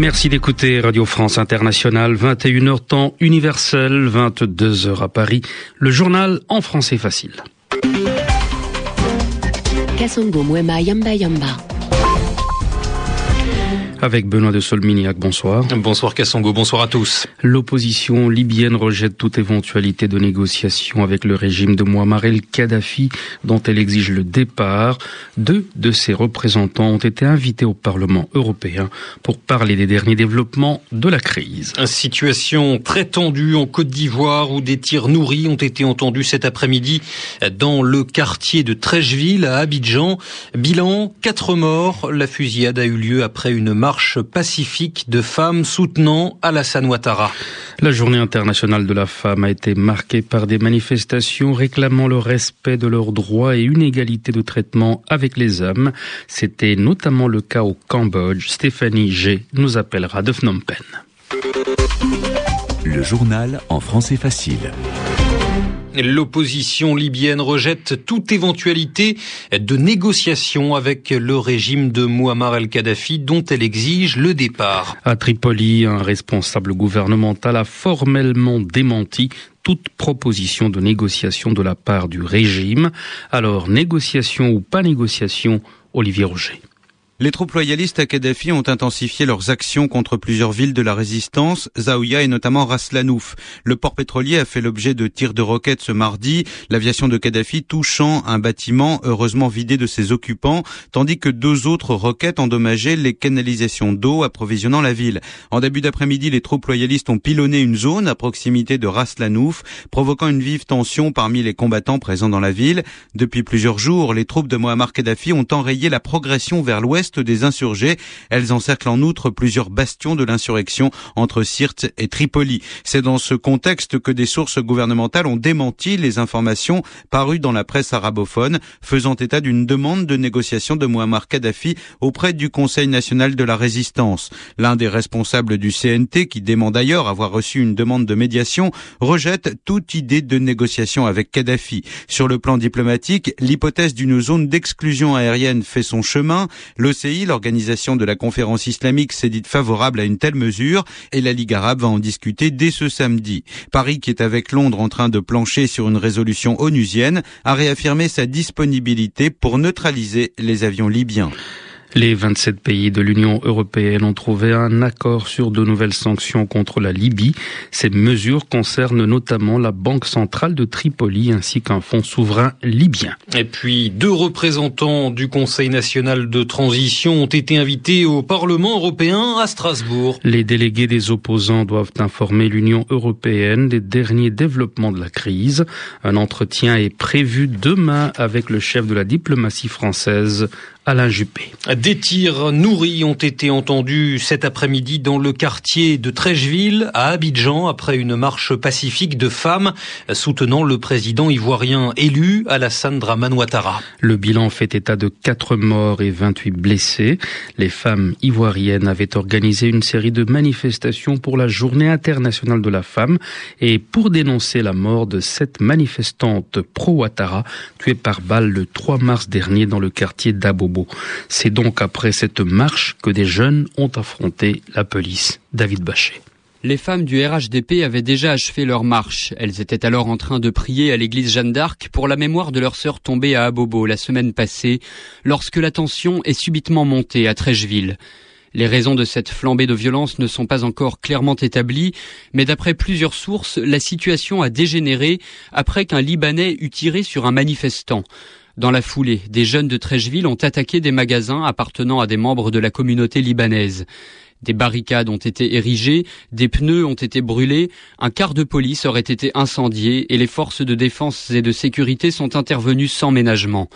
Merci d'écouter Radio France Internationale, 21h temps universel, 22h à Paris, le journal en français facile. Yamba Yamba. Avec Benoît de Solminiac, bonsoir. Bonsoir Kassongo, bonsoir à tous. L'opposition libyenne rejette toute éventualité de négociation avec le régime de Muammar el-Kadhafi, dont elle exige le départ. Deux de ses représentants ont été invités au Parlement européen pour parler des derniers développements de la crise. Une situation très tendue en Côte d'Ivoire où des tirs nourris ont été entendus cet après-midi dans le quartier de Trècheville à Abidjan. Bilan, quatre morts. La fusillade a eu lieu après une marche marche pacifique de femmes soutenant Alassane Ouattara. La journée internationale de la femme a été marquée par des manifestations réclamant le respect de leurs droits et une égalité de traitement avec les hommes. C'était notamment le cas au Cambodge. Stéphanie G nous appellera de Phnom Penh. Le journal en français facile. L'opposition libyenne rejette toute éventualité de négociation avec le régime de Muammar el-Kadhafi dont elle exige le départ. À Tripoli, un responsable gouvernemental a formellement démenti toute proposition de négociation de la part du régime. Alors, négociation ou pas négociation, Olivier Roger. Les troupes loyalistes à Kadhafi ont intensifié leurs actions contre plusieurs villes de la résistance, Zaouia et notamment Raslanouf. Le port pétrolier a fait l'objet de tirs de roquettes ce mardi, l'aviation de Kadhafi touchant un bâtiment heureusement vidé de ses occupants, tandis que deux autres roquettes endommageaient les canalisations d'eau approvisionnant la ville. En début d'après-midi, les troupes loyalistes ont pilonné une zone à proximité de Raslanouf, provoquant une vive tension parmi les combattants présents dans la ville. Depuis plusieurs jours, les troupes de Mohamed Kadhafi ont enrayé la progression vers l'ouest des insurgés. Elles encerclent en outre plusieurs bastions de l'insurrection entre Sirte et Tripoli. C'est dans ce contexte que des sources gouvernementales ont démenti les informations parues dans la presse arabophone faisant état d'une demande de négociation de Muammar Kadhafi auprès du Conseil national de la résistance. L'un des responsables du CNT, qui dément d'ailleurs avoir reçu une demande de médiation, rejette toute idée de négociation avec Kadhafi. Sur le plan diplomatique, l'hypothèse d'une zone d'exclusion aérienne fait son chemin. L'organisation de la conférence islamique, s'est dite favorable à une telle mesure et la Ligue arabe va en discuter dès ce samedi. Paris, qui est avec Londres en train de plancher sur une résolution onusienne, a réaffirmé sa disponibilité pour neutraliser les avions libyens. Les 27 pays de l'Union européenne ont trouvé un accord sur de nouvelles sanctions contre la Libye. Ces mesures concernent notamment la Banque centrale de Tripoli ainsi qu'un fonds souverain libyen. Et puis, deux représentants du Conseil national de transition ont été invités au Parlement européen à Strasbourg. Les délégués des opposants doivent informer l'Union européenne des derniers développements de la crise. Un entretien est prévu demain avec le chef de la diplomatie française, Alain Juppé. Des tirs nourris ont été entendus cet après-midi dans le quartier de Trècheville à Abidjan après une marche pacifique de femmes soutenant le président ivoirien élu Alassane Draman Ouattara. Le bilan fait état de 4 morts et 28 blessés. Les femmes ivoiriennes avaient organisé une série de manifestations pour la journée internationale de la femme et pour dénoncer la mort de sept manifestantes pro-Ouattara tuées par balle le 3 mars dernier dans le quartier c'est donc après cette marche que des jeunes ont affronté la police. David Bachet. Les femmes du RHDP avaient déjà achevé leur marche. Elles étaient alors en train de prier à l'église Jeanne d'Arc pour la mémoire de leur sœur tombée à Abobo la semaine passée, lorsque la tension est subitement montée à Trècheville. Les raisons de cette flambée de violence ne sont pas encore clairement établies, mais d'après plusieurs sources, la situation a dégénéré après qu'un Libanais eut tiré sur un manifestant. Dans la foulée, des jeunes de Trècheville ont attaqué des magasins appartenant à des membres de la communauté libanaise. Des barricades ont été érigées, des pneus ont été brûlés, un quart de police aurait été incendié et les forces de défense et de sécurité sont intervenues sans ménagement.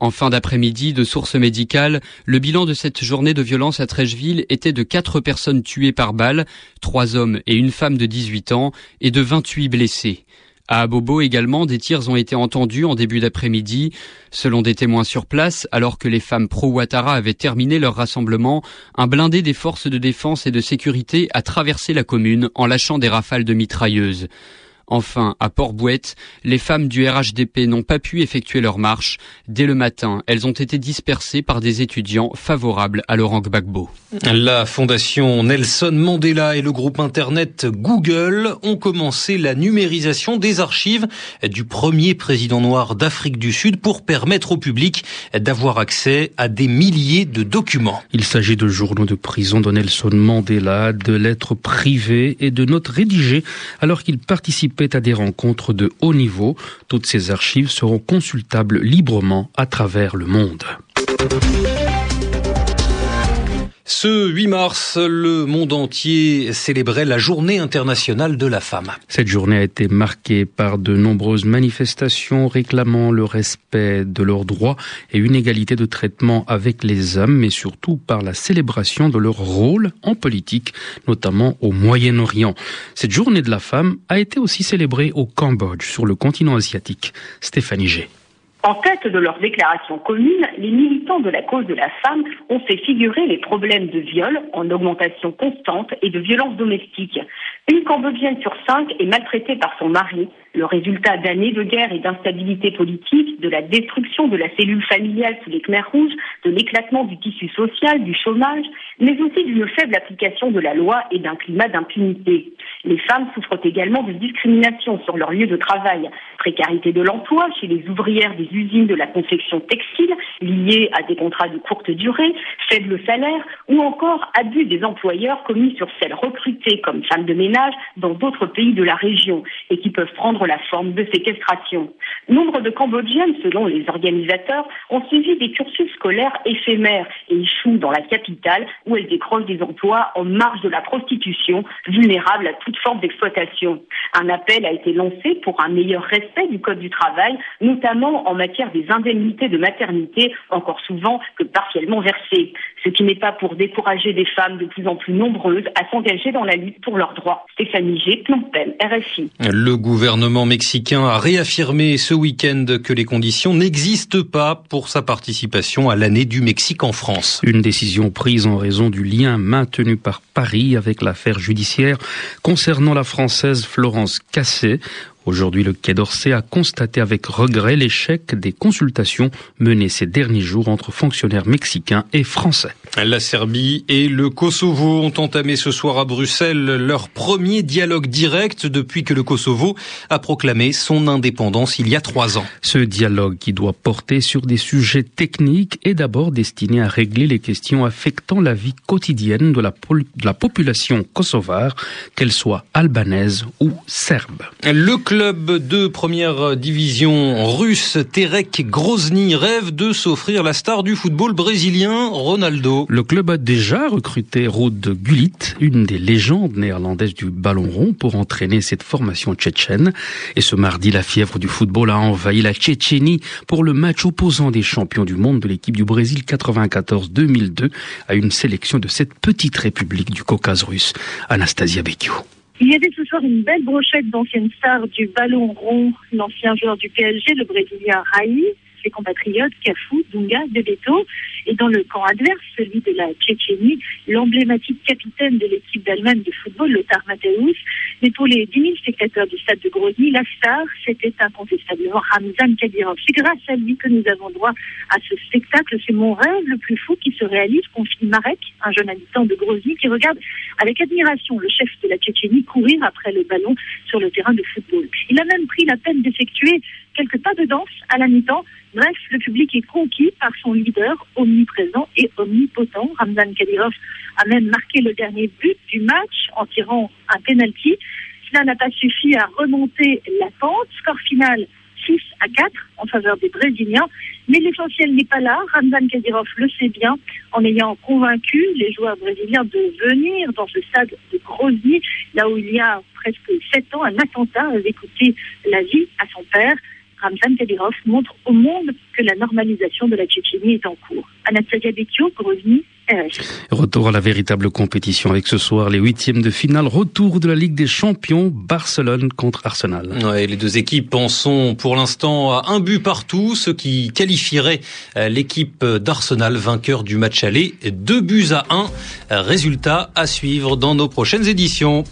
En fin d'après-midi, de sources médicales, le bilan de cette journée de violence à Trècheville était de quatre personnes tuées par balle, trois hommes et une femme de 18 ans, et de 28 blessés. À Abobo également, des tirs ont été entendus en début d'après-midi. Selon des témoins sur place, alors que les femmes pro-Ouattara avaient terminé leur rassemblement, un blindé des forces de défense et de sécurité a traversé la commune en lâchant des rafales de mitrailleuses. Enfin, à Port-Bouette, les femmes du RHDP n'ont pas pu effectuer leur marche. Dès le matin, elles ont été dispersées par des étudiants favorables à Laurent Gbagbo. La fondation Nelson Mandela et le groupe internet Google ont commencé la numérisation des archives du premier président noir d'Afrique du Sud pour permettre au public d'avoir accès à des milliers de documents. Il s'agit de journaux de prison de Nelson Mandela, de lettres privées et de notes rédigées alors qu'il participait à des rencontres de haut niveau. Toutes ces archives seront consultables librement à travers le monde. Ce 8 mars, le monde entier célébrait la journée internationale de la femme. Cette journée a été marquée par de nombreuses manifestations réclamant le respect de leurs droits et une égalité de traitement avec les hommes, mais surtout par la célébration de leur rôle en politique, notamment au Moyen-Orient. Cette journée de la femme a été aussi célébrée au Cambodge, sur le continent asiatique. Stéphanie G. En tête de leur déclaration commune, les militants de la cause de la femme ont fait figurer les problèmes de viol en augmentation constante et de violence domestique. Une Cambodgienne sur cinq est maltraitée par son mari, le résultat d'années de guerre et d'instabilité politique, de la destruction de la cellule familiale sous les Khmers rouges, de l'éclatement du tissu social, du chômage, mais aussi d'une faible application de la loi et d'un climat d'impunité. Les femmes souffrent également de discrimination sur leur lieu de travail, précarité de l'emploi chez les ouvrières des usines de la confection textile liées à des contrats de courte durée, faible salaire ou encore abus des employeurs commis sur celles recrutées comme femmes de ménage dans d'autres pays de la région et qui peuvent prendre la forme de séquestration. Nombre de Cambodgiennes, selon les organisateurs, ont suivi des cursus scolaires éphémères et échouent dans la capitale où elles décrochent des emplois en marge de la prostitution, vulnérables à toute forme d'exploitation. Un appel a été lancé pour un meilleur respect du Code du travail, notamment en matière des indemnités de maternité, encore souvent que partiellement versées. Ce qui n'est pas pour décourager des femmes de plus en plus nombreuses à s'engager dans la lutte pour leurs droits. Stéphanie G. Plompel, RFI. Le gouvernement mexicain a réaffirmé ce week-end que les conditions n'existent pas pour sa participation à l'année du Mexique en France. Une décision prise en raison du lien maintenu par Paris avec l'affaire judiciaire concernant la Française Florence Cassé. Aujourd'hui, le Quai d'Orsay a constaté avec regret l'échec des consultations menées ces derniers jours entre fonctionnaires mexicains et français. La Serbie et le Kosovo ont entamé ce soir à Bruxelles leur premier dialogue direct depuis que le Kosovo a proclamé son indépendance il y a trois ans. Ce dialogue qui doit porter sur des sujets techniques est d'abord destiné à régler les questions affectant la vie quotidienne de la, de la population kosovare, qu'elle soit albanaise ou serbe. Le club de première division russe Terek Grozny rêve de s'offrir la star du football brésilien Ronaldo. Le club a déjà recruté Ruud Gullit, une des légendes néerlandaises du ballon rond, pour entraîner cette formation tchétchène. Et ce mardi, la fièvre du football a envahi la Tchétchénie pour le match opposant des champions du monde de l'équipe du Brésil 94-2002 à une sélection de cette petite république du Caucase russe. Anastasia Becchio. Il y avait ce soir une belle brochette d'anciennes stars du ballon rond, l'ancien joueur du PSG, le Brésilien Raï, ses compatriotes Cafou, Dunga, Bebeto, et dans le camp adverse, celui de la Tchétchénie, l'emblématique capitaine de l'équipe d'Allemagne de football, Lothar Matthäus. Mais pour les 10 000 spectateurs du stade de Grozny, la star, c'était incontestablement Ramzan Kadyrov. C'est grâce à lui que nous avons droit à ce spectacle. C'est mon rêve le plus fou qui se réalise, confie Marek, un jeune habitant de Grozny, qui regarde avec admiration le chef de la Tchétchénie courir après le ballon sur le terrain de football. Il a même pris la peine d'effectuer quelques pas de danse à la mi-temps. Bref, le public est conquis par son leader omniprésent et omnipotent. Ramzan Kadyrov a même marqué le dernier but du match en tirant un penalty. Cela n'a pas suffi à remonter la pente. Score final 6 à 4 en faveur des Brésiliens. Mais l'essentiel n'est pas là. Ramzan Kadyrov le sait bien en ayant convaincu les joueurs brésiliens de venir dans ce stade de Grozny, là où il y a presque 7 ans, un attentat avait coûté la vie à son père. Ramzan Kadyrov montre au monde que la normalisation de la Tchétchénie est en cours. Anastasia Bekio, Grozny, Retour à la véritable compétition avec ce soir les huitièmes de finale. Retour de la Ligue des Champions, Barcelone contre Arsenal. Ouais, les deux équipes en sont pour l'instant à un but partout, ce qui qualifierait euh, l'équipe d'Arsenal vainqueur du match aller. Deux buts à un. Résultat à suivre dans nos prochaines éditions.